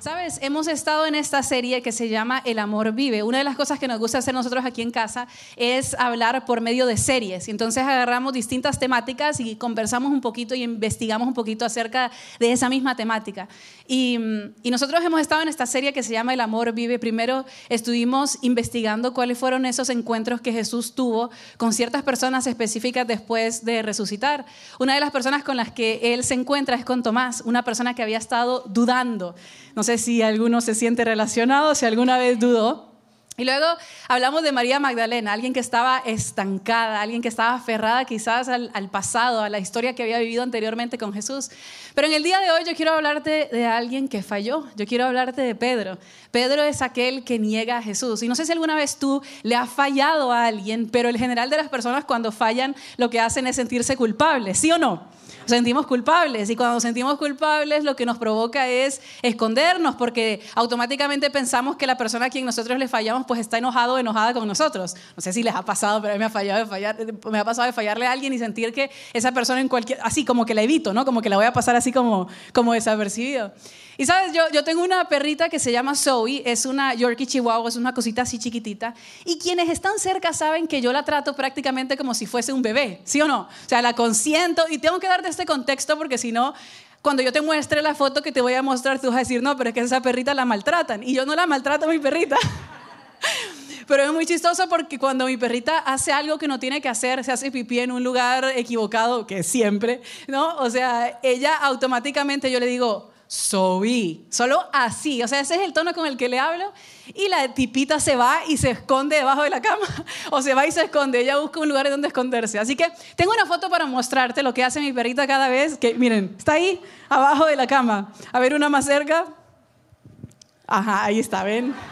Sabes, hemos estado en esta serie que se llama El amor vive. Una de las cosas que nos gusta hacer nosotros aquí en casa es hablar por medio de series. Entonces agarramos distintas temáticas y conversamos un poquito y investigamos un poquito acerca de esa misma temática. Y, y nosotros hemos estado en esta serie que se llama El amor vive. Primero estuvimos investigando cuáles fueron esos encuentros que Jesús tuvo con ciertas personas específicas después de resucitar. Una de las personas con las que él se encuentra es con Tomás, una persona que había estado dudando. No sé si alguno se siente relacionado, si alguna vez dudó. Y luego hablamos de María Magdalena, alguien que estaba estancada, alguien que estaba aferrada quizás al, pasado, a la historia que había vivido anteriormente con Jesús. Pero en el día de hoy yo quiero hablarte de alguien que falló, yo quiero hablarte de Pedro. Pedro es aquel que niega a Jesús. Y no sé si alguna vez tú le has fallado a alguien, pero el general de las personas cuando fallan lo que hacen es sentirse culpables, ¿sí o no? Sentimos culpables y cuando sentimos culpables lo que nos provoca es escondernos porque automáticamente pensamos que la persona a quien nosotros le fallamos pues está enojado o enojada con nosotros. No sé si les ha pasado, pero a mí me ha, fallado de fallar, me ha pasado de fallarle a alguien y sentir que esa persona en cualquier, así como que la evito, ¿no? Como que la voy a pasar así como, como desapercibido. Y sabes, yo, yo tengo una perrita que se llama Zoe, es una Yorkie Chihuahua, es una cosita así chiquitita. Y quienes están cerca saben que yo la trato prácticamente como si fuese un bebé, ¿sí o no? O sea, la consiento y tengo que darte este contexto porque si no, cuando yo te muestre la foto que te voy a mostrar, tú vas a decir, no, pero es que esa perrita la maltratan. Y yo no la maltrato a mi perrita. Pero es muy chistoso porque cuando mi perrita hace algo que no tiene que hacer, se hace pipí en un lugar equivocado, que siempre, ¿no? O sea, ella automáticamente yo le digo, soy. Solo así. O sea, ese es el tono con el que le hablo. Y la tipita se va y se esconde debajo de la cama. O se va y se esconde. Ella busca un lugar donde esconderse. Así que tengo una foto para mostrarte lo que hace mi perrita cada vez. Que miren, está ahí, abajo de la cama. A ver una más cerca. Ajá, ahí está, ven.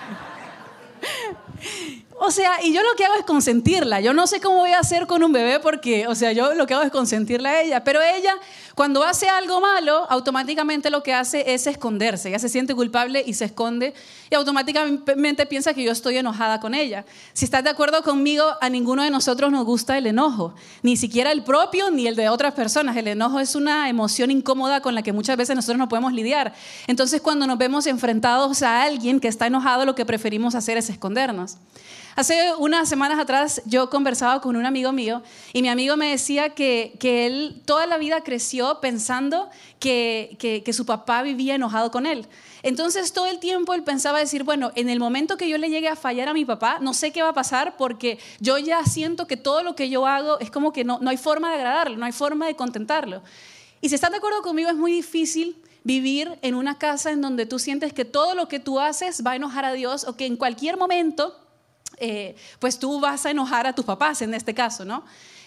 O sea, y yo lo que hago es consentirla. Yo no sé cómo voy a hacer con un bebé porque, o sea, yo lo que hago es consentirla a ella. Pero ella, cuando hace algo malo, automáticamente lo que hace es esconderse. Ella se siente culpable y se esconde y automáticamente piensa que yo estoy enojada con ella. Si estás de acuerdo conmigo, a ninguno de nosotros nos gusta el enojo. Ni siquiera el propio ni el de otras personas. El enojo es una emoción incómoda con la que muchas veces nosotros no podemos lidiar. Entonces, cuando nos vemos enfrentados a alguien que está enojado, lo que preferimos hacer es escondernos. Hace unas semanas atrás yo conversaba con un amigo mío y mi amigo me decía que, que él toda la vida creció pensando que, que, su papá vivía enojado con él. Entonces todo el tiempo él pensaba decir, bueno, en el momento que yo le llegue a fallar a mi papá, no sé qué va a pasar porque yo ya siento que todo lo que yo hago es como que no, no hay forma de agradarlo, no hay forma de contentarlo. Y si están de acuerdo conmigo, es muy difícil vivir en una casa en donde tú sientes que todo lo que tú haces va a enojar a Dios o que en cualquier momento eh, pues tú vas a enojar a tus papás en este caso, ¿no?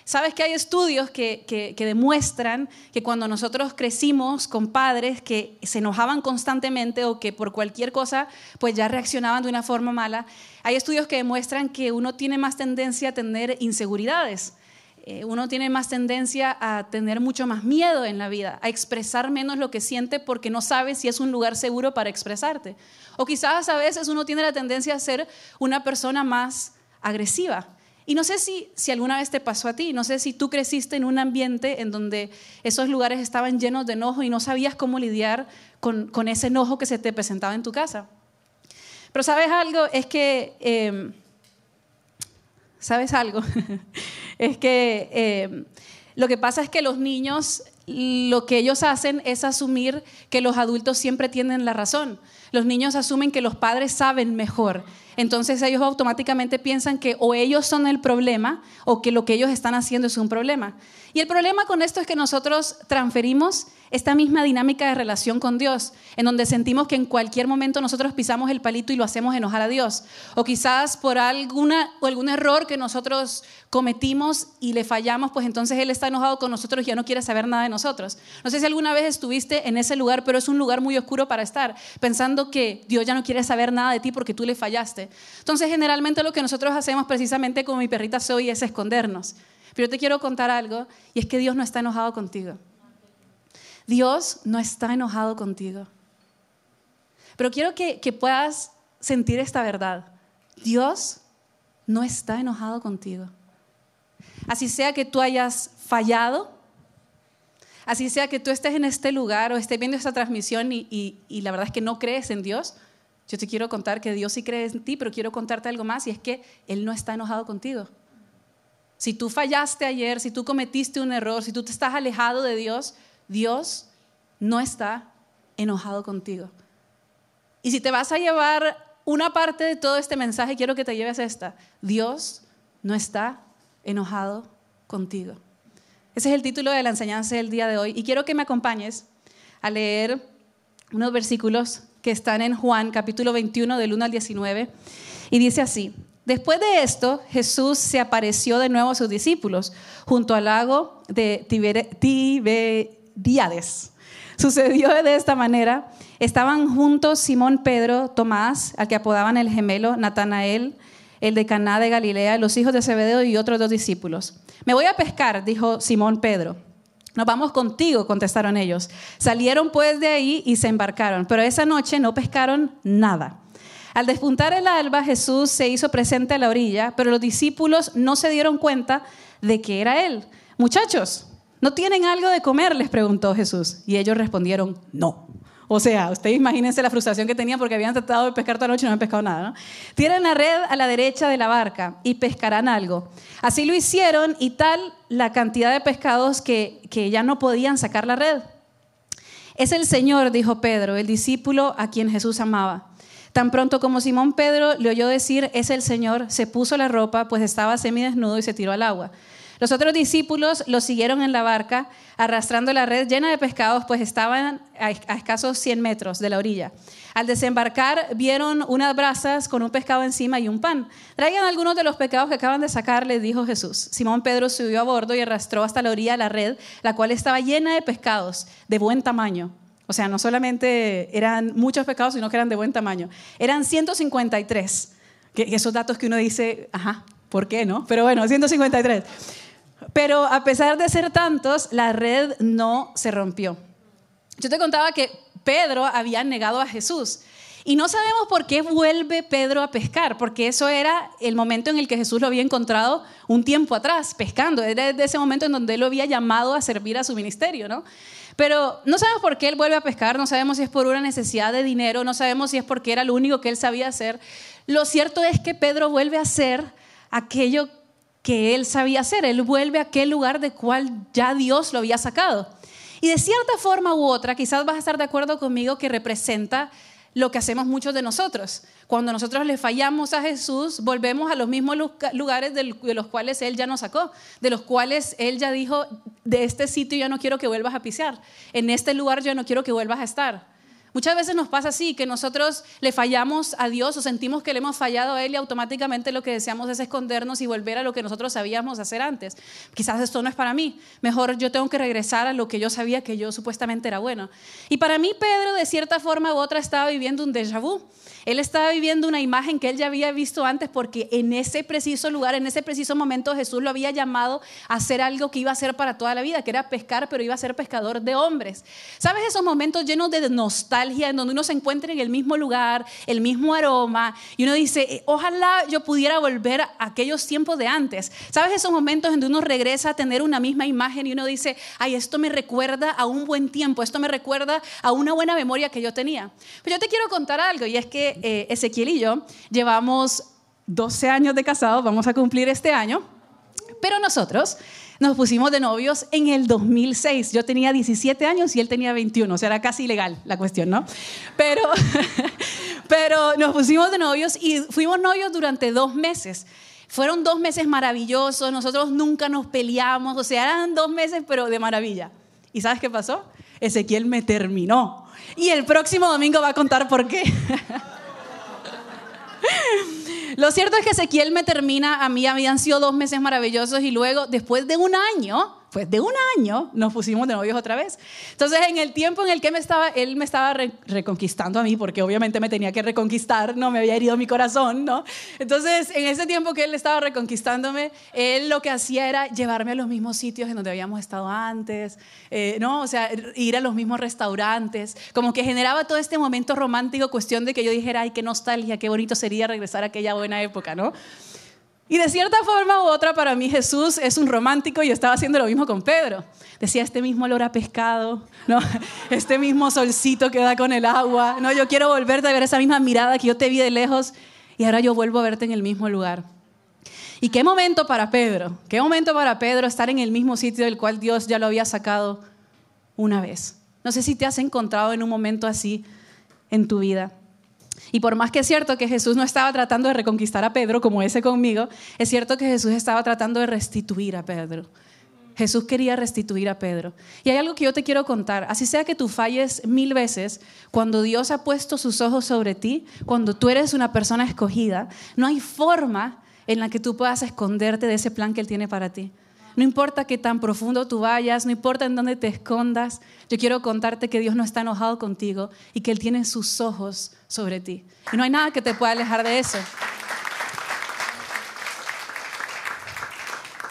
Sabes que hay estudios que, que, demuestran que cuando nosotros crecimos con padres que se enojaban constantemente o que por cualquier cosa pues ya reaccionaban de una forma mala, hay estudios que demuestran que uno tiene más tendencia a tener inseguridades. Eh, uno tiene más tendencia a tener mucho más miedo en la vida, a expresar menos lo que siente porque no sabe si es un lugar seguro para expresarte. O quizás a veces uno tiene la tendencia a ser una persona más agresiva. Y no sé si, si alguna vez te pasó a ti, no sé si tú creciste en un ambiente en donde esos lugares estaban llenos de enojo y no sabías cómo lidiar con, ese enojo que se te presentaba en tu casa. Pero sabes algo, es que, em, ¿sabes algo? es que eh, lo que pasa es que los niños, lo que ellos hacen es asumir que los adultos siempre tienen la razón. Los niños asumen que los padres saben mejor. Entonces ellos automáticamente piensan que o ellos son el problema o que lo que ellos están haciendo es un problema. Y el problema con esto es que nosotros transferimos esta misma dinámica de relación con Dios, en donde sentimos que en cualquier momento nosotros pisamos el palito y lo hacemos enojar a Dios. O quizás por alguna, o algún error que nosotros cometimos y le fallamos, pues entonces Él está enojado con nosotros y ya no quiere saber nada de nosotros. No sé si alguna vez estuviste en ese lugar, pero es un lugar muy oscuro para estar, pensando que Dios ya no quiere saber nada de ti porque tú le fallaste. Entonces generalmente lo que nosotros hacemos precisamente como mi perrita soy es escondernos. Pero yo te quiero contar algo y es que Dios no está enojado contigo. Dios no está enojado contigo. Pero quiero que puedas sentir esta verdad. Dios no está enojado contigo. Así sea que tú hayas fallado, así sea que tú estés en este lugar o estés viendo esta transmisión y, la verdad es que no crees en Dios, yo te quiero contar que Dios sí cree en ti, pero quiero contarte algo más y es que Él no está enojado contigo. Si tú fallaste ayer, si tú cometiste un error, si tú te estás alejado de Dios, Dios no está enojado contigo. Y si te vas a llevar una parte de todo este mensaje, quiero que te lleves esta. Dios no está enojado contigo. Ese es el título de la enseñanza del día de hoy. Y quiero que me acompañes a leer unos versículos que están en Juan capítulo 21 del 1 al 19. Y dice así, después de esto Jesús se apareció de nuevo a sus discípulos junto al lago de Tiberiades. Sucedió de esta manera. Estaban juntos Simón Pedro, Tomás, al que apodaban el gemelo, Natanael, el de Caná de Galilea, los hijos de Zebedeo y otros dos discípulos. Me voy a pescar, dijo Simón Pedro. Nos vamos contigo, contestaron ellos. Salieron pues de ahí y se embarcaron, pero esa noche no pescaron nada. Al despuntar el alba, Jesús se hizo presente a la orilla, pero los discípulos no se dieron cuenta de que era él. Muchachos, ¿no tienen algo de comer? les preguntó Jesús. Y ellos respondieron, no. O sea, ustedes imagínense la frustración que tenían porque habían tratado de pescar toda la noche y no habían pescado nada. ¿no? Tiran la red a la derecha de la barca y pescarán algo. Así lo hicieron y tal la cantidad de pescados que, que ya no podían sacar la red. Es el Señor, dijo Pedro, el discípulo a quien Jesús amaba. Tan pronto como Simón Pedro le oyó decir, es el Señor, se puso la ropa, pues estaba semidesnudo y se tiró al agua. Los otros discípulos lo siguieron en la barca, arrastrando la red llena de pescados, pues estaban a escasos 100 metros de la orilla. Al desembarcar, vieron unas brasas con un pescado encima y un pan. Traigan algunos de los pescados que acaban de sacar, les dijo Jesús. Simón Pedro subió a bordo y arrastró hasta la orilla la red, la cual estaba llena de pescados de buen tamaño. O sea, no solamente eran muchos pescados, sino que eran de buen tamaño. Eran 153. Que esos datos que uno dice, ajá, ¿por qué no? Pero bueno, 153. Pero a pesar de ser tantos, la red no se rompió. Yo te contaba que Pedro había negado a Jesús. Y no sabemos por qué vuelve Pedro a pescar, porque eso era el momento en el que Jesús lo había encontrado un tiempo atrás, pescando. Era de ese momento en donde él lo había llamado a servir a su ministerio, ¿no? Pero no sabemos por qué él vuelve a pescar, no sabemos si es por una necesidad de dinero, no sabemos si es porque era lo único que él sabía hacer. Lo cierto es que Pedro vuelve a hacer aquello que él sabía hacer. Él vuelve a aquel lugar de cual ya Dios lo había sacado. Y de cierta forma u otra, quizás vas a estar de acuerdo conmigo que representa lo que hacemos muchos de nosotros. Cuando nosotros le fallamos a Jesús, volvemos a los mismos lugares de los cuales Él ya nos sacó, de los cuales Él ya dijo, de este sitio ya no quiero que vuelvas a pisar, en este lugar yo no quiero que vuelvas a estar. Muchas veces nos pasa así, que nosotros le fallamos a Dios o sentimos que le hemos fallado a Él y automáticamente lo que deseamos es escondernos y volver a lo que nosotros sabíamos hacer antes. Quizás esto no es para mí, mejor yo tengo que regresar a lo que yo sabía que yo supuestamente era bueno. Y para mí Pedro de cierta forma u otra estaba viviendo un déjà vu. Él estaba viviendo una imagen que él ya había visto antes porque en ese preciso lugar, en ese preciso momento Jesús lo había llamado a hacer algo que iba a hacer para toda la vida, que era pescar, pero iba a ser pescador de hombres. ¿Sabes esos momentos llenos de nostalgia? En donde uno se encuentra en el mismo lugar, el mismo aroma, y uno dice, eh, ojalá yo pudiera volver a aquellos tiempos de antes. ¿Sabes esos momentos en donde uno regresa a tener una misma imagen y uno dice, ay, esto me recuerda a un buen tiempo, esto me recuerda a una buena memoria que yo tenía? Pero yo te quiero contar algo, y es que eh, Ezequiel y yo llevamos 12 años de casados, vamos a cumplir este año, pero nosotros nos pusimos de novios en el 2006. Yo tenía 17 años y él tenía 21, o sea, era casi ilegal la cuestión, ¿no? Pero, pero nos pusimos de novios y fuimos novios durante dos meses. Fueron dos meses maravillosos, nosotros nunca nos peleamos, o sea, eran dos meses, pero de maravilla. ¿Y sabes qué pasó? Ezequiel me terminó. Y el próximo domingo va a contar por qué. Lo cierto es que Ezequiel me termina, a mí habían sido dos meses maravillosos y luego, después de un año, pues de un año nos pusimos de novios otra vez. Entonces, en el tiempo en el que me estaba, él me estaba reconquistando a mí, porque obviamente me tenía que reconquistar, no me había herido mi corazón, ¿no? Entonces, en ese tiempo que él estaba reconquistándome, él lo que hacía era llevarme a los mismos sitios en donde habíamos estado antes, eh, ¿no? O sea, ir a los mismos restaurantes, como que generaba todo este momento romántico, cuestión de que yo dijera, ay, qué nostalgia, qué bonito sería regresar a aquella buena época, ¿no? Y de cierta forma u otra, para mí Jesús es un romántico y estaba haciendo lo mismo con Pedro. Decía, este mismo olor a pescado, ¿no? este mismo solcito que da con el agua. No, yo quiero volverte a ver esa misma mirada que yo te vi de lejos y ahora yo vuelvo a verte en el mismo lugar. Y qué momento para Pedro, qué momento para Pedro estar en el mismo sitio del cual Dios ya lo había sacado una vez. No sé si te has encontrado en un momento así en tu vida. Y por más que es cierto que Jesús no estaba tratando de reconquistar a Pedro como ese conmigo, es cierto que Jesús estaba tratando de restituir a Pedro. Jesús quería restituir a Pedro. Y hay algo que yo te quiero contar. Así sea que tú falles mil veces, cuando Dios ha puesto sus ojos sobre ti, cuando tú eres una persona escogida, no hay forma en la que tú puedas esconderte de ese plan que Él tiene para ti. No importa qué tan profundo tú vayas, no importa en dónde te escondas, yo quiero contarte que Dios no está enojado contigo y que Él tiene sus ojos sobre ti. Y no hay nada que te pueda alejar de eso.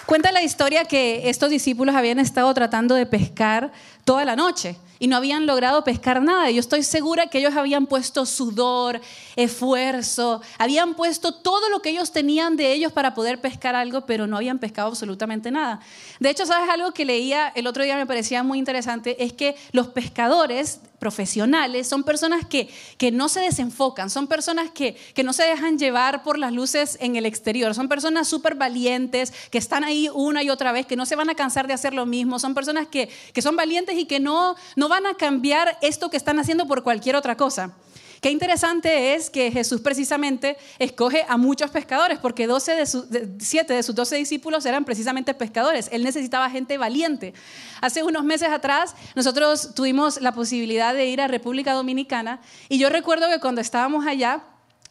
Cuenta la historia que estos discípulos habían estado tratando de pescar toda la noche y no habían logrado pescar nada. Yo estoy segura que ellos habían puesto sudor, esfuerzo, habían puesto todo lo que ellos tenían de ellos para poder pescar algo, pero no habían pescado absolutamente nada. De hecho, ¿sabes algo que leía el otro día me parecía muy interesante? Es que los pescadores profesionales son personas que, que no se desenfocan, son personas que, que no se dejan llevar por las luces en el exterior, son personas súper valientes, que están ahí una y otra vez, que no se van a cansar de hacer lo mismo, son personas que, que son valientes y que no, no van a cambiar esto que están haciendo por cualquier otra cosa. Qué interesante es que Jesús precisamente escoge a muchos pescadores, porque 12 de siete de sus 12 discípulos eran precisamente pescadores. Él necesitaba gente valiente. Hace unos meses atrás nosotros tuvimos la posibilidad de ir a República Dominicana y yo recuerdo que cuando estábamos allá,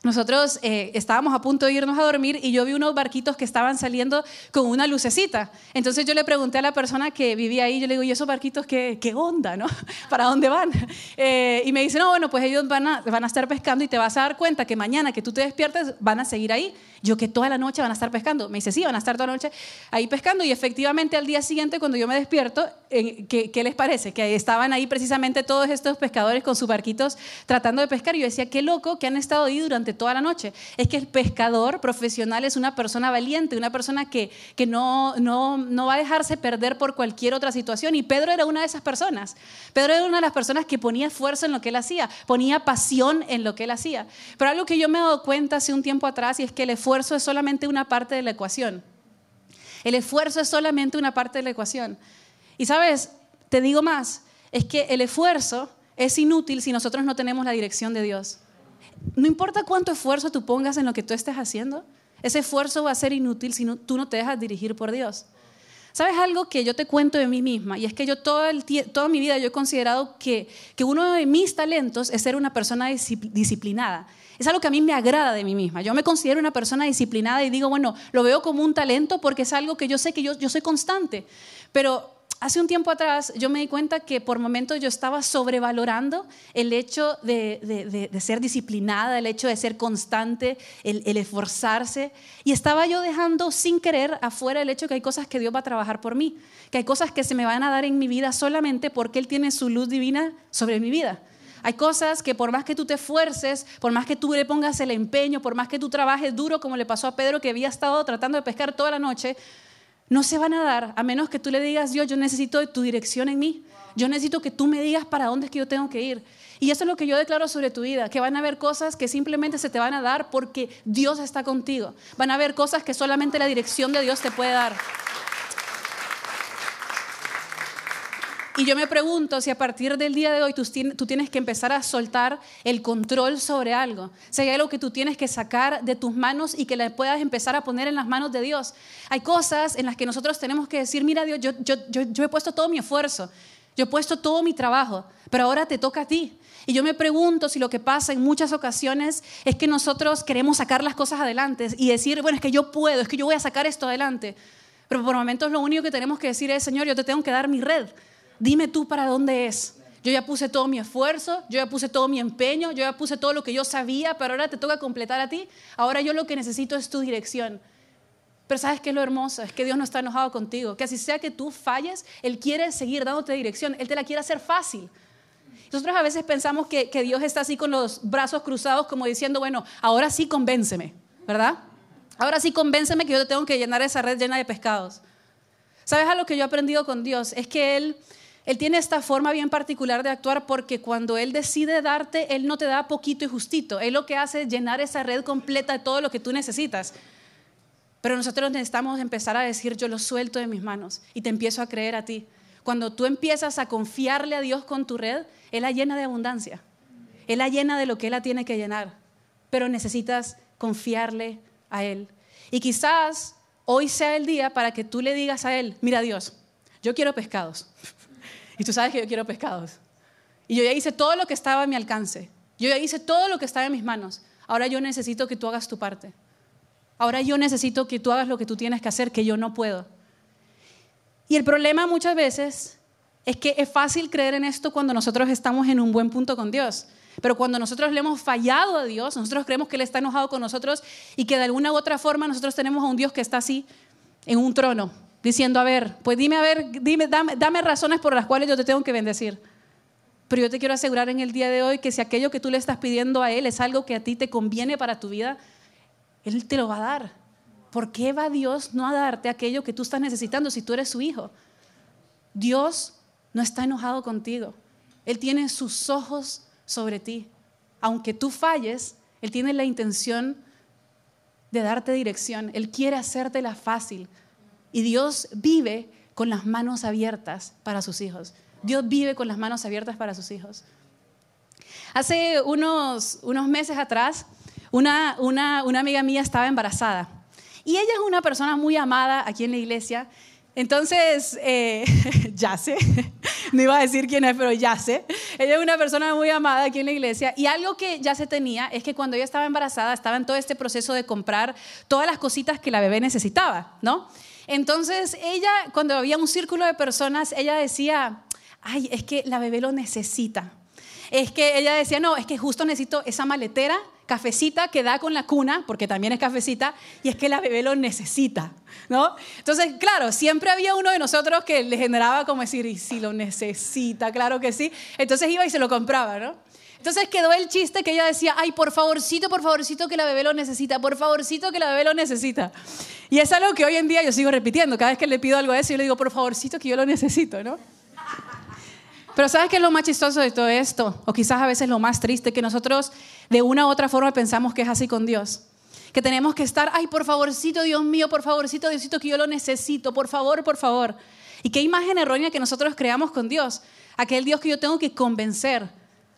nosotros eh, estábamos a punto de irnos a dormir y yo vi unos barquitos que estaban saliendo con una lucecita. Entonces yo le pregunté a la persona que vivía ahí, yo le digo, ¿y esos barquitos qué, qué onda, no? ¿Para dónde van? Eh, y me dice, no, bueno, pues ellos van a, van a estar pescando y te vas a dar cuenta que mañana que tú te despiertes van a seguir ahí. Yo que toda la noche van a estar pescando. Me dice, sí, van a estar toda la noche ahí pescando. Y efectivamente al día siguiente, cuando yo me despierto, ¿qué, ¿qué, les parece? Que estaban ahí precisamente todos estos pescadores con sus barquitos tratando de pescar. Y yo decía, qué loco que han estado ahí durante toda la noche. Es que el pescador profesional es una persona valiente, una persona que, que no, no, no va a dejarse perder por cualquier otra situación. Y Pedro era una de esas personas. Pedro era una de las personas que ponía esfuerzo en lo que él hacía, ponía pasión en lo que él hacía. Pero algo que yo me he dado cuenta hace un tiempo atrás y es que el esfuerzo es solamente una parte de la ecuación. El esfuerzo es solamente una parte de la ecuación. Y sabes, te digo más, es que el esfuerzo es inútil si nosotros no tenemos la dirección de Dios. No importa cuánto esfuerzo tú pongas en lo que tú estés haciendo, ese esfuerzo va a ser inútil si tú no te dejas dirigir por Dios. ¿Sabes algo que yo te cuento de mí misma? Y es que yo toda mi vida yo he considerado que, uno de mis talentos es ser una persona disciplinada. Es algo que a mí me agrada de mí misma. Yo me considero una persona disciplinada y digo, bueno, lo veo como un talento porque es algo que yo sé que yo soy constante. Pero hace un tiempo atrás yo me di cuenta que por momentos yo estaba sobrevalorando el hecho de, ser disciplinada, el hecho de ser constante, el, el, esforzarse. Y estaba yo dejando sin querer afuera el hecho que hay cosas que Dios va a trabajar por mí, que hay cosas que se me van a dar en mi vida solamente porque Él tiene su luz divina sobre mi vida. Hay cosas que por más que tú te esfuerces, por más que tú le pongas el empeño, por más que tú trabajes duro, como le pasó a Pedro que había estado tratando de pescar toda la noche, no se van a dar a menos que tú le digas, Dios, yo necesito tu dirección en mí. Yo necesito que tú me digas para dónde es que yo tengo que ir. Y eso es lo que yo declaro sobre tu vida, que van a haber cosas que simplemente se te van a dar porque Dios está contigo. Van a haber cosas que solamente la dirección de Dios te puede dar. Y yo me pregunto si a partir del día de hoy tú, tienes que empezar a soltar el control sobre algo. Si hay algo que tú tienes que sacar de tus manos y que le puedas empezar a poner en las manos de Dios. Hay cosas en las que nosotros tenemos que decir, mira Dios, yo, yo, yo, he puesto todo mi esfuerzo, yo he puesto todo mi trabajo, pero ahora te toca a ti. Y yo me pregunto si lo que pasa en muchas ocasiones es que nosotros queremos sacar las cosas adelante y decir, bueno, es que yo puedo, es que yo voy a sacar esto adelante. Pero por momentos lo único que tenemos que decir es, Señor, yo te tengo que dar mi red. Dime tú para dónde es. Yo ya puse todo mi esfuerzo, yo ya puse todo mi empeño, yo ya puse todo lo que yo sabía, pero ahora te toca completar a ti. Ahora yo lo que necesito es tu dirección. Pero sabes qué es lo hermoso, es que Dios no está enojado contigo, que así sea que tú falles, Él quiere seguir dándote dirección, Él te la quiere hacer fácil. Nosotros a veces pensamos que, que Dios está así con los brazos cruzados como diciendo, bueno, ahora sí convénceme, ¿verdad? Ahora sí convénceme que yo tengo que llenar esa red llena de pescados. ¿Sabes a lo que yo he aprendido con Dios? Es que Él él tiene esta forma bien particular de actuar porque cuando Él decide darte, Él no te da poquito y justito. Él lo que hace es llenar esa red completa de todo lo que tú necesitas. Pero nosotros necesitamos empezar a decir, yo lo suelto de mis manos y te empiezo a creer a ti. Cuando tú empiezas a confiarle a Dios con tu red, Él la llena de abundancia. Él la llena de lo que Él la tiene que llenar. Pero necesitas confiarle a Él. Y quizás hoy sea el día para que tú le digas a Él, mira Dios, yo quiero pescados. Y tú sabes que yo quiero pescados. Y yo ya hice todo lo que estaba a mi alcance. Yo ya hice todo lo que estaba en mis manos. Ahora yo necesito que tú hagas tu parte. Ahora yo necesito que tú hagas lo que tú tienes que hacer, que yo no puedo. Y el problema muchas veces es que es fácil creer en esto cuando nosotros estamos en un buen punto con Dios. Pero cuando nosotros le hemos fallado a Dios, nosotros creemos que Él está enojado con nosotros y que de alguna u otra forma nosotros tenemos a un Dios que está así en un trono, diciendo, a ver, pues dime, a ver, dime, dame, razones por las cuales yo te tengo que bendecir. Pero yo te quiero asegurar en el día de hoy que si aquello que tú le estás pidiendo a Él es algo que a ti te conviene para tu vida, Él te lo va a dar. ¿Por qué va Dios no a darte aquello que tú estás necesitando si tú eres su hijo? Dios no está enojado contigo. Él tiene sus ojos sobre ti. Aunque tú falles, Él tiene la intención de darte dirección. Él quiere hacértela fácil. Y Dios vive con las manos abiertas para sus hijos. Dios vive con las manos abiertas para sus hijos. Hace unos, unos meses atrás, una, una, una amiga mía estaba embarazada. Y ella es una persona muy amada aquí en la iglesia. Entonces, eh, ya sé, no iba a decir quién es, pero ya sé. Ella es una persona muy amada aquí en la iglesia. Y algo que ya se tenía es que cuando ella estaba embarazada, estaba en todo este proceso de comprar todas las cositas que la bebé necesitaba, ¿no? Entonces ella, cuando había un círculo de personas, ella decía, ay, es que la bebé lo necesita. Es que ella decía, no, es que justo necesito esa maletera, cafecita que da con la cuna, porque también es cafecita, y es que la bebé lo necesita, ¿no? Entonces, claro, siempre había uno de nosotros que le generaba como decir, y si lo necesita, claro que sí. Entonces iba y se lo compraba, ¿no? Entonces quedó el chiste que ella decía, ay, por favorcito, por favorcito que la bebé lo necesita, por favorcito que la bebé lo necesita. Y es algo que hoy en día yo sigo repitiendo. Cada vez que le pido algo a eso, yo le digo, por favorcito que yo lo necesito, ¿no? Pero ¿sabes qué es lo más chistoso de todo esto? O quizás a veces lo más triste, que nosotros de una u otra forma pensamos que es así con Dios. Que tenemos que estar, ay, por favorcito, Dios mío, por favorcito, Diosito, que yo lo necesito, por favor, por favor. Y qué imagen errónea que nosotros creamos con Dios. Aquel Dios que yo tengo que convencer,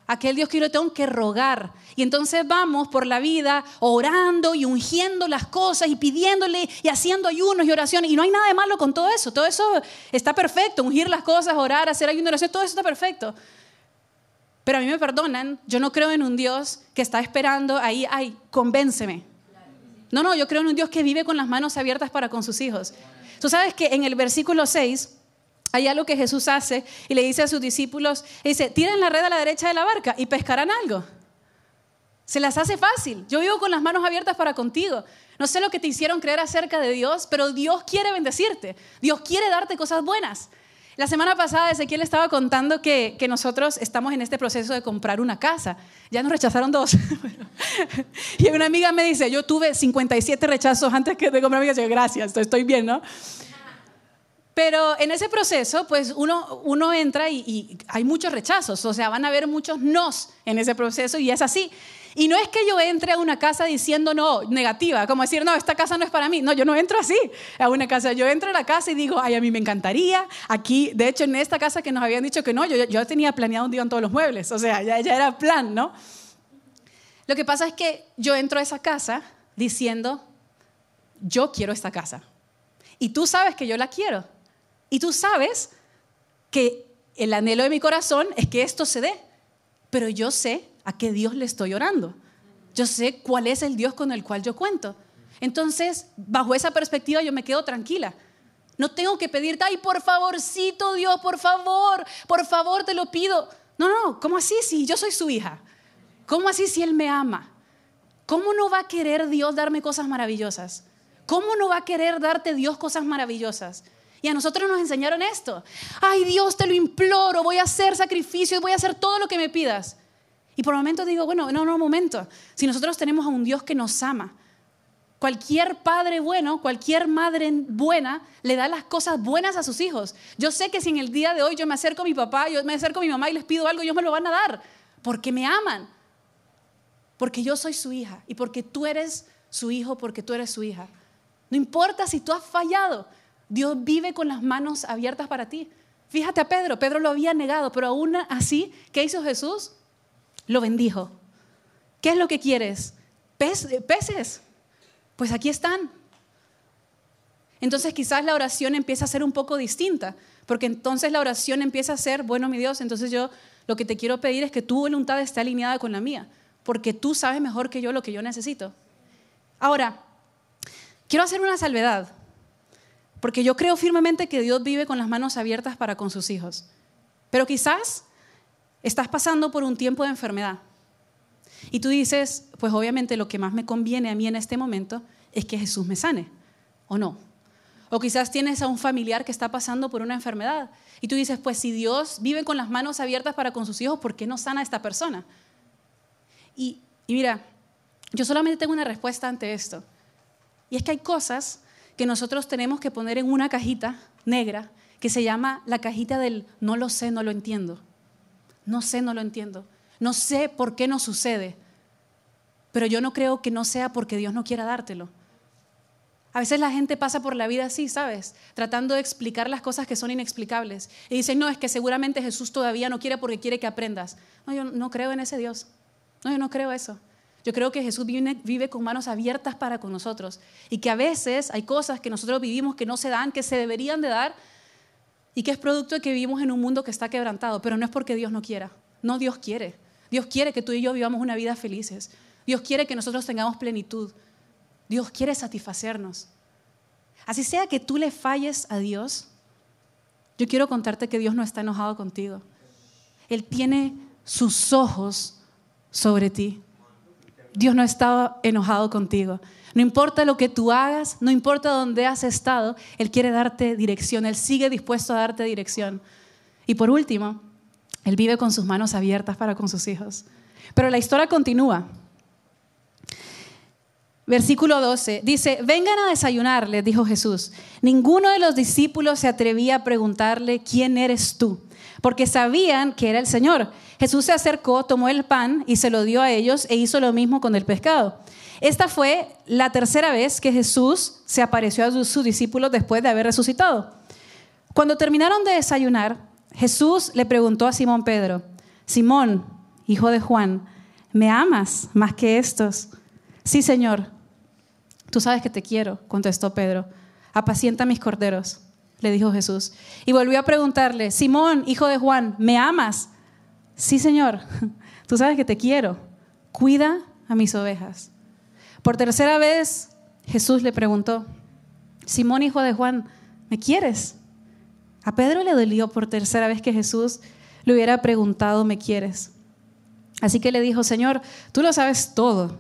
aquel Dios que yo tengo que rogar. Y entonces vamos por la vida orando y ungiendo las cosas y pidiéndole y haciendo ayunos y oraciones. Y no hay nada de malo con todo eso. Todo eso está perfecto. Ungir las cosas, orar, hacer ayunos y oraciones, todo eso está perfecto. Pero a mí me perdonan, yo no creo en un Dios que está esperando ahí, ay, convénceme. No, no, yo creo en un Dios que vive con las manos abiertas para con sus hijos. Tú sabes que en el versículo 6 hay algo que Jesús hace y le dice a sus discípulos, dice, tiren la red a la derecha de la barca y pescarán algo. Se las hace fácil. Yo vivo con las manos abiertas para contigo. No sé lo que te hicieron creer acerca de Dios, pero Dios quiere bendecirte. Dios quiere darte cosas buenas. La semana pasada Ezequiel estaba contando que, que, nosotros estamos en este proceso de comprar una casa. Ya nos rechazaron dos. y una amiga me dice, yo tuve 57 rechazos antes de comprar mi casa. Gracias, estoy bien, ¿no? Pero en ese proceso, pues uno, uno entra y, hay muchos rechazos, o sea, van a haber muchos nos en ese proceso y es así. Y no es que yo entre a una casa diciendo no, negativa, como decir, no, esta casa no es para mí. No, yo no entro así a una casa. Yo entro a la casa y digo, ay, a mí me encantaría. Aquí, de hecho, en esta casa que nos habían dicho que no, yo, yo tenía planeado un día en todos los muebles. O sea, ya, ya era plan, ¿no? Lo que pasa es que yo entro a esa casa diciendo, yo quiero esta casa. Y tú sabes que yo la quiero. Y tú sabes que el anhelo de mi corazón es que esto se dé, pero yo sé a qué Dios le estoy orando. Yo sé cuál es el Dios con el cual yo cuento. Entonces, bajo esa perspectiva yo me quedo tranquila. No tengo que pedirte, ay, por favorcito, Dios, por favor, por favor, te lo pido. No, no, ¿cómo así si yo soy su hija? ¿Cómo así si Él me ama? ¿Cómo no va a querer Dios darme cosas maravillosas? ¿Cómo no va a querer darte Dios cosas maravillosas? Y a nosotros nos enseñaron esto. Ay Dios, te lo imploro, voy a hacer sacrificios, voy a hacer todo lo que me pidas. Y por momentos digo, bueno, no, no, momento. Si nosotros tenemos a un Dios que nos ama, cualquier padre bueno, cualquier madre buena le da las cosas buenas a sus hijos. Yo sé que si en el día de hoy yo me acerco a mi papá, yo me acerco a mi mamá y les pido algo, ellos me lo van a dar, porque me aman. Porque yo soy su hija y porque tú eres su hijo, porque tú eres su hija. No importa si tú has fallado, Dios vive con las manos abiertas para ti. Fíjate a Pedro, Pedro lo había negado, pero aún así, ¿qué hizo Jesús? Lo bendijo. ¿Qué es lo que quieres? peces. Pues aquí están. Entonces quizás la oración empieza a ser un poco distinta, porque entonces la oración empieza a ser, bueno, mi Dios, entonces yo lo que te quiero pedir es que tu voluntad esté alineada con la mía, porque tú sabes mejor que yo lo que yo necesito. Ahora, quiero hacer una salvedad. Porque yo creo firmemente que Dios vive con las manos abiertas para con sus hijos. Pero quizás estás pasando por un tiempo de enfermedad. Y tú dices, pues obviamente lo que más me conviene a mí en este momento es que Jesús me sane, ¿o no? O quizás tienes a un familiar que está pasando por una enfermedad. Y tú dices, pues si Dios vive con las manos abiertas para con sus hijos, ¿por qué no sana a esta persona? Y, y mira, yo solamente tengo una respuesta ante esto. Y es que hay cosas que nosotros tenemos que poner en una cajita negra que se llama la cajita del no lo sé, no lo entiendo. No sé, no lo entiendo. No sé por qué no sucede. Pero yo no creo que no sea porque Dios no quiera dártelo. A veces la gente pasa por la vida así, ¿sabes? Tratando de explicar las cosas que son inexplicables. Y dicen, no, es que seguramente Jesús todavía no quiere porque quiere que aprendas. No, yo no creo en ese Dios. No, yo no creo eso. Yo creo que Jesús vive, con manos abiertas para con nosotros y que a veces hay cosas que nosotros vivimos que no se dan, que se deberían de dar y que es producto de que vivimos en un mundo que está quebrantado, pero no es porque Dios no quiera, no Dios quiere. Dios quiere que tú y yo vivamos una vida felices. Dios quiere que nosotros tengamos plenitud. Dios quiere satisfacernos. Así sea que tú le falles a Dios, yo quiero contarte que Dios no está enojado contigo. Él tiene sus ojos sobre ti. Dios no está enojado contigo. No importa lo que tú hagas, no importa dónde has estado, Él quiere darte dirección, Él sigue dispuesto a darte dirección. Y por último, Él vive con sus manos abiertas para con sus hijos. Pero la historia continúa. Versículo 12 dice, vengan a desayunar, les dijo Jesús. Ninguno de los discípulos se atrevía a preguntarle, ¿quién eres tú? Porque sabían que era el Señor. Jesús se acercó, tomó el pan y se lo dio a ellos e hizo lo mismo con el pescado. Esta fue la tercera vez que Jesús se apareció a sus discípulos después de haber resucitado. Cuando terminaron de desayunar, Jesús le preguntó a Simón Pedro, Simón, hijo de Juan, ¿me amas más que estos? Sí, Señor, tú sabes que te quiero, contestó Pedro. Apacienta mis corderos, le dijo Jesús. Y volvió a preguntarle, Simón, hijo de Juan, ¿me amas? sí Señor, tú sabes que te quiero, cuida a mis ovejas. Por tercera vez Jesús le preguntó, Simón hijo de Juan, ¿me quieres? A Pedro le dolió por tercera vez que Jesús le hubiera preguntado, ¿me quieres? Así que le dijo, Señor, tú lo sabes todo,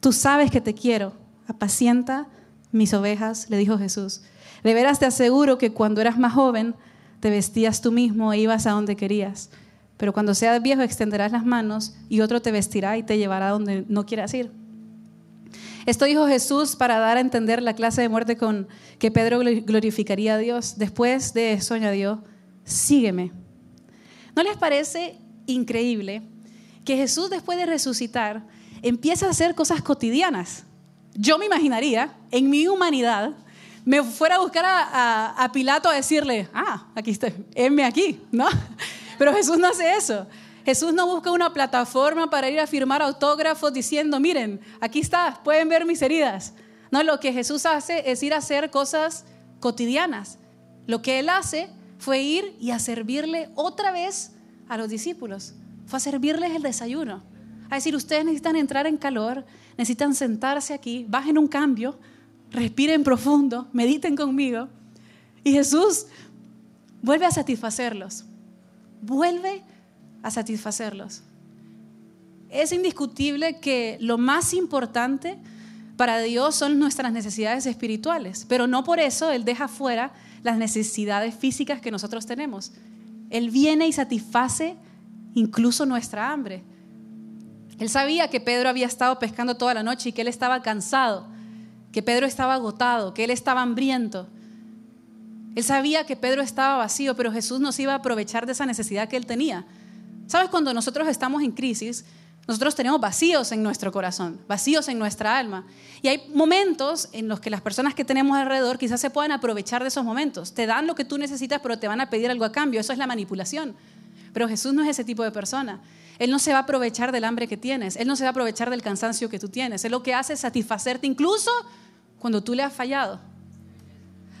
tú sabes que te quiero, apacienta mis ovejas, le dijo Jesús. De veras te aseguro que cuando eras más joven, te vestías tú mismo e ibas a donde querías pero cuando seas viejo extenderás las manos y otro te vestirá y te llevará donde no quieras ir. Esto dijo Jesús para dar a entender la clase de muerte con que Pedro glorificaría a Dios. Después de eso añadió, sígueme. ¿No les parece increíble que Jesús después de resucitar empieza a hacer cosas cotidianas? Yo me imaginaría, en mi humanidad, me fuera a buscar a, Pilato a decirle, ah, aquí estoy, heme aquí, ¿no? Pero Jesús no hace eso. Jesús no busca una plataforma para ir a firmar autógrafos diciendo, miren, aquí está, pueden ver mis heridas. No, lo que Jesús hace es ir a hacer cosas cotidianas. Lo que él hace fue ir y a servirle otra vez a los discípulos. Fue a servirles el desayuno. A decir, ustedes necesitan entrar en calor, necesitan sentarse aquí, bajen un cambio, respiren profundo, mediten conmigo. Y Jesús vuelve a satisfacerlos. Vuelve a satisfacerlos. Es indiscutible que lo más importante para Dios son nuestras necesidades espirituales, pero no por eso Él deja fuera las necesidades físicas que nosotros tenemos. Él viene y satisface incluso nuestra hambre. Él sabía que Pedro había estado pescando toda la noche y que él estaba cansado, que Pedro estaba agotado, que él estaba hambriento. Él sabía que Pedro estaba vacío, pero Jesús nos iba a aprovechar de esa necesidad que él tenía. ¿Sabes? Cuando nosotros estamos en crisis, nosotros tenemos vacíos en nuestro corazón, vacíos en nuestra alma. Y hay momentos en los que las personas que tenemos alrededor quizás se puedan aprovechar de esos momentos. Te dan lo que tú necesitas, pero te van a pedir algo a cambio. Eso es la manipulación. Pero Jesús no es ese tipo de persona. Él no se va a aprovechar del hambre que tienes. Él no se va a aprovechar del cansancio que tú tienes. Él lo que hace es satisfacerte incluso cuando tú le has fallado.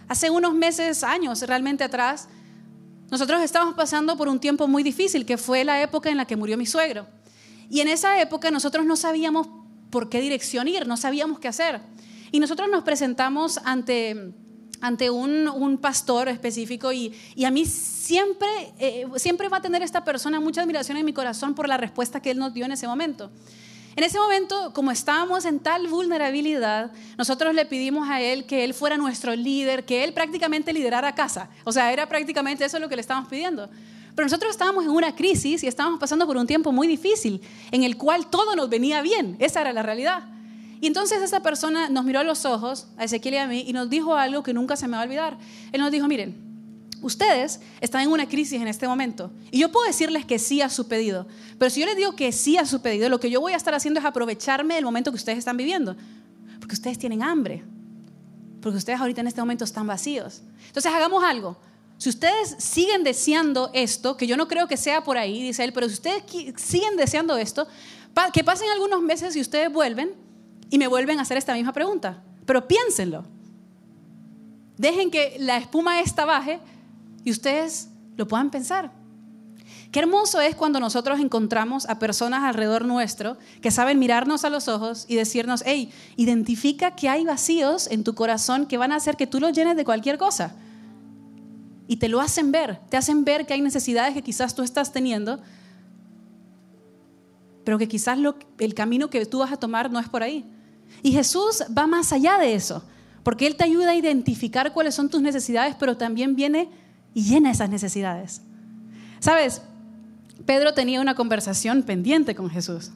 Hace unos meses, años realmente atrás, nosotros estábamos pasando por un tiempo muy difícil, que fue la época en la que murió mi suegro. Y en esa época nosotros no sabíamos por qué dirección ir, no sabíamos qué hacer. Y nosotros nos presentamos ante, ante un, pastor específico y, a mí siempre, eh, siempre va a tener esta persona mucha admiración en mi corazón por la respuesta que él nos dio en ese momento. En ese momento, como estábamos en tal vulnerabilidad, nosotros le pedimos a él que él fuera nuestro líder, que él prácticamente liderara casa. O sea, era prácticamente eso lo que le estábamos pidiendo. Pero nosotros estábamos en una crisis y estábamos pasando por un tiempo muy difícil, en el cual todo nos venía bien. Esa era la realidad. Y entonces esa persona nos miró a los ojos, a Ezequiel y a mí, y nos dijo algo que nunca se me va a olvidar. Él nos dijo, miren, ustedes están en una crisis en este momento. Y yo puedo decirles que sí a su pedido. Pero si yo les digo que sí a su pedido, lo que yo voy a estar haciendo es aprovecharme del momento que ustedes están viviendo. Porque ustedes tienen hambre. Porque ustedes ahorita en este momento están vacíos. Entonces hagamos algo. Si ustedes siguen deseando esto, que yo no creo que sea por ahí, dice él, pero si ustedes siguen deseando esto, que pasen algunos meses y ustedes vuelven y me vuelven a hacer esta misma pregunta. Pero piénsenlo. Dejen que la espuma esta baje ustedes lo puedan pensar. Qué hermoso es cuando nosotros encontramos a personas alrededor nuestro que saben mirarnos a los ojos y decirnos, hey, identifica que hay vacíos en tu corazón que van a hacer que tú los llenes de cualquier cosa y te lo hacen ver, te hacen ver que hay necesidades que quizás tú estás teniendo, pero que quizás el camino que tú vas a tomar no es por ahí. Y Jesús va más allá de eso, porque Él te ayuda a identificar cuáles son tus necesidades, pero también viene y llena esas necesidades. Sabes, Pedro tenía una conversación pendiente con Jesús.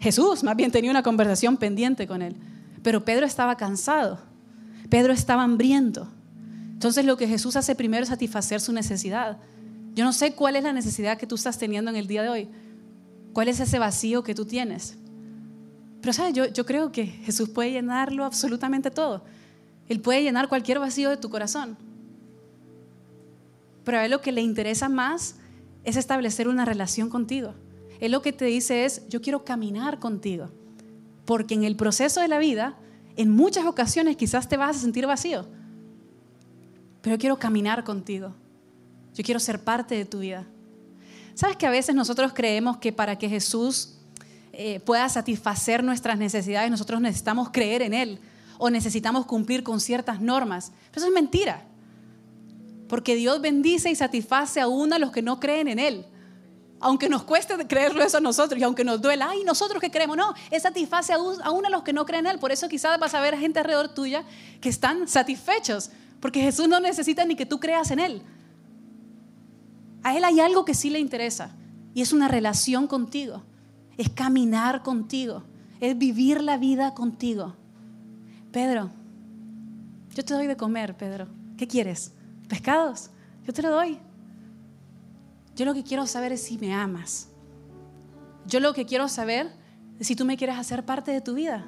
Jesús más bien tenía una conversación pendiente con Él, pero Pedro estaba cansado, Pedro estaba hambriento. Entonces lo que Jesús hace primero es satisfacer su necesidad. Yo no sé cuál es la necesidad que tú estás teniendo en el día de hoy. ¿Cuál es ese vacío que tú tienes? Pero sabes, yo, yo creo que Jesús puede llenarlo absolutamente todo. Él puede llenar cualquier vacío de tu corazón. Pero a él lo que le interesa más es establecer una relación contigo. Él lo que te dice es, yo quiero caminar contigo. Porque en el proceso de la vida, en muchas ocasiones quizás te vas a sentir vacío pero quiero caminar contigo. Yo quiero ser parte de tu vida. ¿Sabes que a veces nosotros creemos que para que Jesús eh, pueda satisfacer nuestras necesidades, nosotros necesitamos creer en Él o necesitamos cumplir con ciertas normas? Pero eso es mentira. Porque Dios bendice y satisface aún a los que no creen en Él. Aunque nos cueste creerlo eso a nosotros y aunque nos duela, ay, nosotros que creemos, no, Él satisface aún a los que no creen en Él. Por eso quizás vas a ver gente alrededor tuya que están satisfechos porque Jesús no necesita ni que tú creas en Él. A Él hay algo que sí le interesa y es una relación contigo. Es caminar contigo. Es vivir la vida contigo. Pedro, yo te doy de comer, Pedro. ¿Qué quieres? ¿Pescados? Yo te lo doy. Yo lo que quiero saber es si me amas. Yo lo que quiero saber es si tú me quieres hacer parte de tu vida.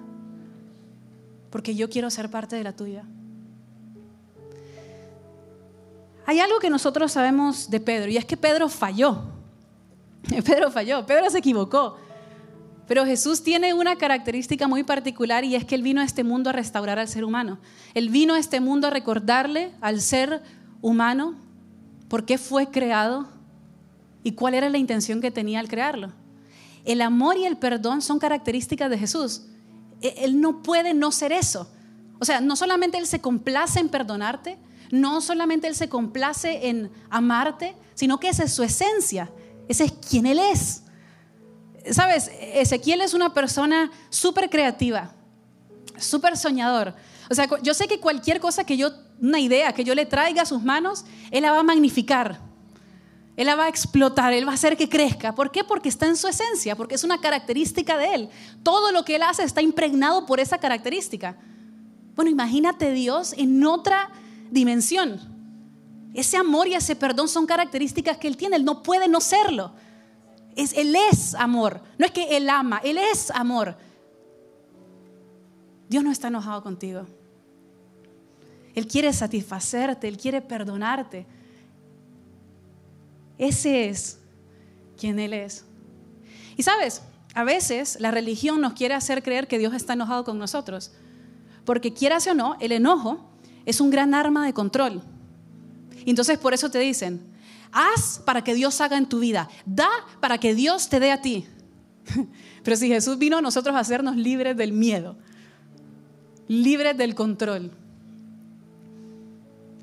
Porque yo quiero ser parte de la tuya. Hay algo que nosotros sabemos de Pedro y es que Pedro falló. Pedro falló, Pedro se equivocó. Pero Jesús tiene una característica muy particular y es que Él vino a este mundo a restaurar al ser humano. Él vino a este mundo a recordarle al ser humano por qué fue creado y cuál era la intención que tenía al crearlo. El amor y el perdón son características de Jesús. E-, él no puede no ser eso. O sea, no solamente Él se complace en perdonarte, no solamente Él se complace en amarte, sino que esa es su esencia, ese es quien Él es. Sabes, Ezequiel es una persona súper creativa, súper soñador. O sea, yo sé que cualquier cosa que yo, una idea que yo le traiga a sus manos, Él la va a magnificar. Él la va a explotar, Él va a hacer que crezca. ¿Por qué? Porque está en su esencia, porque es una característica de Él. Todo lo que Él hace está impregnado por esa característica. Bueno, imagínate Dios en otra dimensión. Ese amor y ese perdón son características que Él tiene. Él no puede no serlo. Es, él es amor. No es que Él ama, Él es amor. Dios no está enojado contigo. Él quiere satisfacerte, Él quiere perdonarte. Ese es quien Él es. Y sabes, a veces la religión nos quiere hacer creer que Dios está enojado con nosotros. Porque quieras o no, el enojo es un gran arma de control. Entonces por eso te dicen, haz para que Dios haga en tu vida, da para que Dios te dé a ti. Pero si Jesús vino a nosotros a hacernos libres del miedo, libres del control.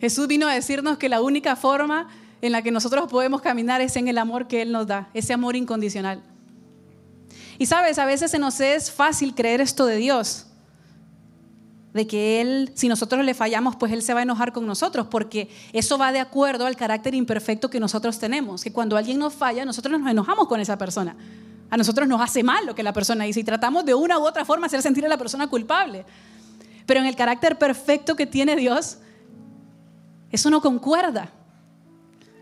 Jesús vino a decirnos que la única forma en la que nosotros podemos caminar es en el amor que Él nos da, ese amor incondicional. Y sabes, a veces se nos es fácil creer esto de Dios, de que Él, si nosotros le fallamos, pues Él se va a enojar con nosotros, porque eso va de acuerdo al carácter imperfecto que nosotros tenemos, que cuando alguien nos falla, nosotros nos enojamos con esa persona. A nosotros nos hace mal lo que la persona dice y tratamos de una u otra forma hacer sentir a la persona culpable. Pero en el carácter perfecto que tiene Dios, eso no concuerda.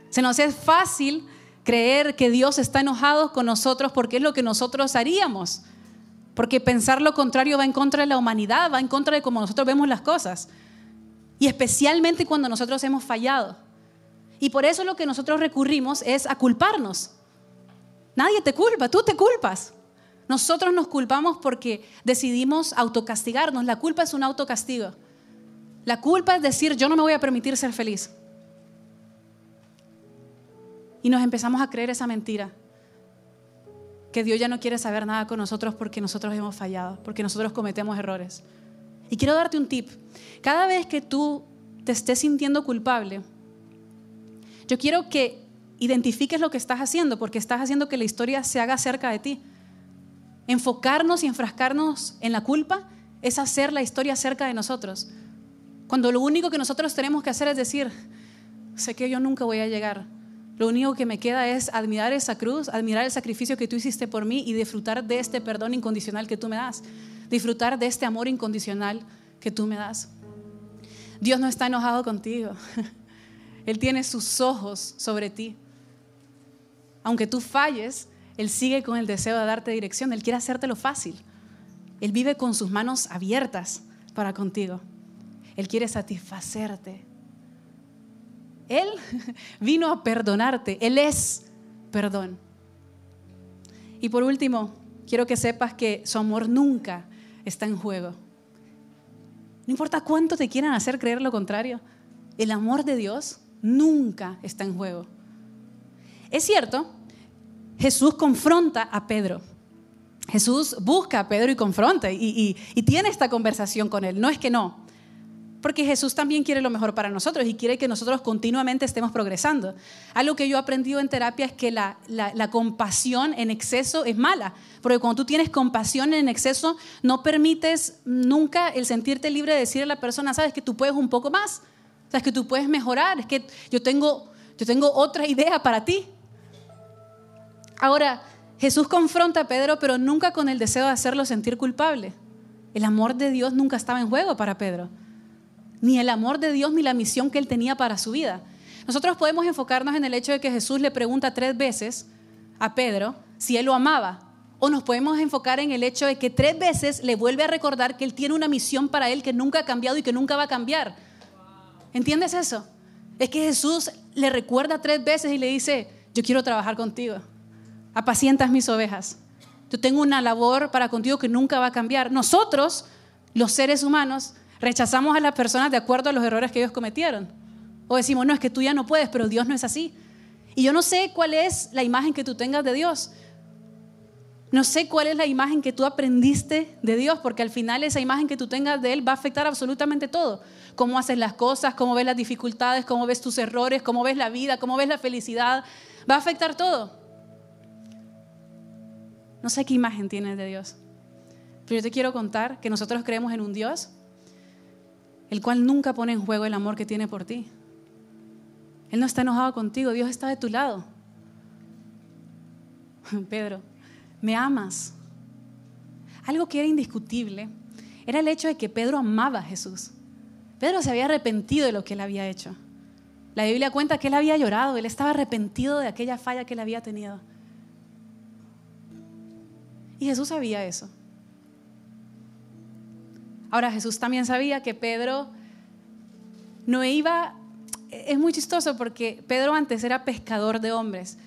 Se nos es fácil creer que Dios está enojado con nosotros porque es lo que nosotros haríamos. Porque pensar lo contrario va en contra de la humanidad, va en contra de cómo nosotros vemos las cosas. Y especialmente cuando nosotros hemos fallado. Y por eso lo que nosotros recurrimos es a culparnos. Nadie te culpa, tú te culpas. Nosotros nos culpamos porque decidimos autocastigarnos. La culpa es un autocastigo. La culpa es decir, yo no me voy a permitir ser feliz. Y nos empezamos a creer esa mentira. Que Dios ya no quiere saber nada con nosotros porque nosotros hemos fallado, porque nosotros cometemos errores. Y quiero darte un tip. Cada vez que tú te estés sintiendo culpable, yo quiero que identifiques lo que estás haciendo, porque estás haciendo que la historia se haga cerca de ti. Enfocarnos y enfrascarnos en la culpa es hacer la historia cerca de nosotros. Cuando lo único que nosotros tenemos que hacer es decir, sé que yo nunca voy a llegar. Lo único que me queda es admirar esa cruz, admirar el sacrificio que tú hiciste por mí y disfrutar de este perdón incondicional que tú me das. Disfrutar de este amor incondicional que tú me das. Dios no está enojado contigo. Él tiene sus ojos sobre ti. Aunque tú falles, él sigue con el deseo de darte dirección, Él quiere hacértelo fácil. Él vive con sus manos abiertas para contigo. Él quiere satisfacerte. Él vino a perdonarte. Él es perdón. Y por último, quiero que sepas que su amor nunca está en juego. No importa cuánto te quieran hacer creer lo contrario, el amor de Dios nunca está en juego. Es cierto Jesús confronta a Pedro. Jesús busca a Pedro y confronta y, tiene esta conversación con él. No es que no, porque Jesús también quiere lo mejor para nosotros y quiere que nosotros continuamente estemos progresando. Algo que yo he aprendido en terapia es que la, compasión en exceso es mala, porque cuando tú tienes compasión en exceso no permites nunca el sentirte libre de decirle a la persona, sabes que tú puedes un poco más, sabes que tú puedes mejorar, es que yo tengo otra idea para ti. Ahora, Jesús confronta a Pedro, pero nunca con el deseo de hacerlo sentir culpable. El amor de Dios nunca estaba en juego para Pedro. Ni el amor de Dios ni la misión que él tenía para su vida. Nosotros podemos enfocarnos en el hecho de que Jesús le pregunta tres veces a Pedro si él lo amaba. O nos podemos enfocar en el hecho de que tres veces le vuelve a recordar que él tiene una misión para él que nunca ha cambiado y que nunca va a cambiar. ¿Entiendes eso? Es que Jesús le recuerda tres veces y le dice, yo quiero trabajar contigo apacientas mis ovejas. Yo tengo una labor para contigo que nunca va a cambiar. Nosotros, los seres humanos, rechazamos a las personas de acuerdo a los errores que ellos cometieron. O decimos, no, es que tú ya no puedes, pero Dios no es así. Y yo no sé cuál es la imagen que tú tengas de Dios. No sé cuál es la imagen que tú aprendiste de Dios, porque al final esa imagen que tú tengas de Él va a afectar absolutamente todo. Cómo haces las cosas, cómo ves las dificultades, cómo ves tus errores, cómo ves la vida, cómo ves la felicidad. Va a afectar todo. No sé qué imagen tienes de Dios. Pero yo te quiero contar que nosotros creemos en un Dios el cual nunca pone en juego el amor que tiene por ti. Él no está enojado contigo, Dios está de tu lado. Pedro, me amas. Algo que era indiscutible era el hecho de que Pedro amaba a Jesús. Pedro se había arrepentido de lo que él había hecho. La Biblia cuenta que él había llorado, él estaba arrepentido de aquella falla que él había tenido. Y Jesús sabía eso. Ahora Jesús también sabía que Pedro no iba, es muy chistoso porque Pedro antes era pescador de hombres,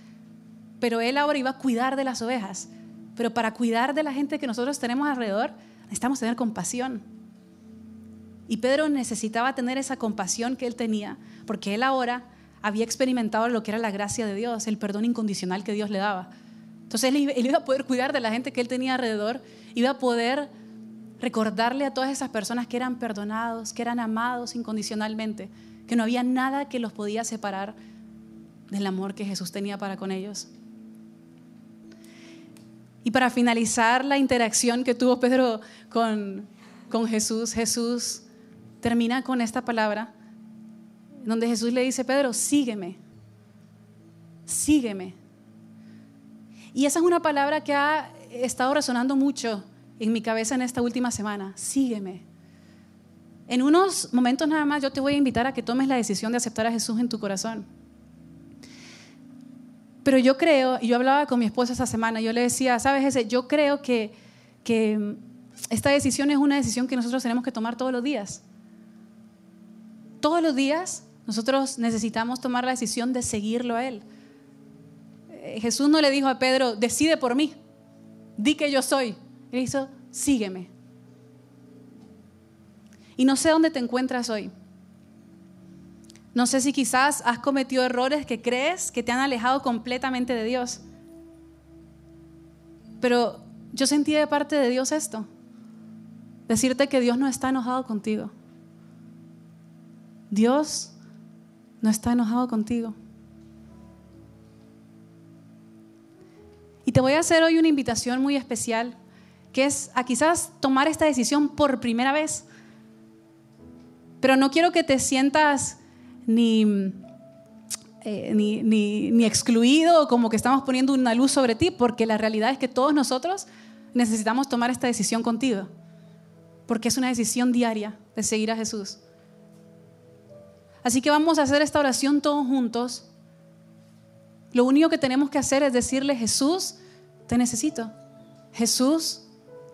pero él ahora iba a cuidar de las ovejas. Pero para cuidar de la gente que nosotros tenemos alrededor, necesitamos tener compasión. Y Pedro necesitaba tener esa compasión que él tenía, porque él ahora había experimentado lo que era la gracia de Dios, el perdón incondicional que Dios le daba. Entonces él, iba a poder cuidar de la gente que él tenía alrededor, iba a poder recordarle a todas esas personas que eran perdonados, que eran amados incondicionalmente, que no había nada que los podía separar del amor que Jesús tenía para con ellos. Y para finalizar la interacción que tuvo Pedro con, con Jesús, Jesús termina con esta palabra, donde Jesús le dice, Pedro, sígueme, sígueme. Y esa es una palabra que ha estado resonando mucho en mi cabeza en esta última semana, sígueme. En unos momentos nada más yo te voy a invitar a que tomes la decisión de aceptar a Jesús en tu corazón. Pero yo creo, y yo hablaba con mi esposa esa semana, yo le decía, sabes, ese, yo creo que, que esta decisión es una decisión que nosotros tenemos que tomar todos los días. Todos los días nosotros necesitamos tomar la decisión de seguirlo a Él. Eh, Jesús no le dijo a Pedro, decide por mí, di que yo soy. Él hizo, sígueme. Y no sé dónde te encuentras hoy. No sé si quizás has cometido errores que crees que te han alejado completamente de Dios. Pero yo sentí de parte de Dios esto. Decirte que Dios no está enojado contigo. Dios no está enojado contigo. Y te voy a hacer hoy una invitación muy especial, que es a quizás tomar esta decisión por primera vez. Pero no quiero que te sientas eh, ni, ni, ni, excluido, como que estamos poniendo una luz sobre ti, porque la realidad es que todos nosotros necesitamos tomar esta decisión contigo, porque es una decisión diaria de seguir a Jesús. Así que vamos a hacer esta oración todos juntos. Lo único que tenemos que hacer es decirle, Jesús, te necesito. Jesús,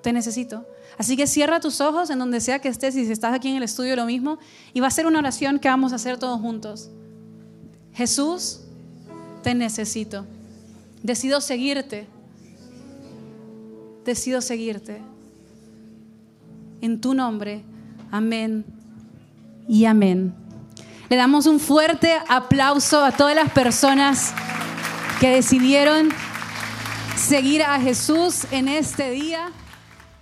te necesito. Así que cierra tus ojos en donde sea que estés y si estás aquí en el estudio lo mismo. Y va a ser una oración que vamos a hacer todos juntos. Jesús, te necesito. Decido seguirte. Decido seguirte. En tu nombre. Amén y amén. Le damos un fuerte aplauso a todas las personas que decidieron seguir a Jesús en este día.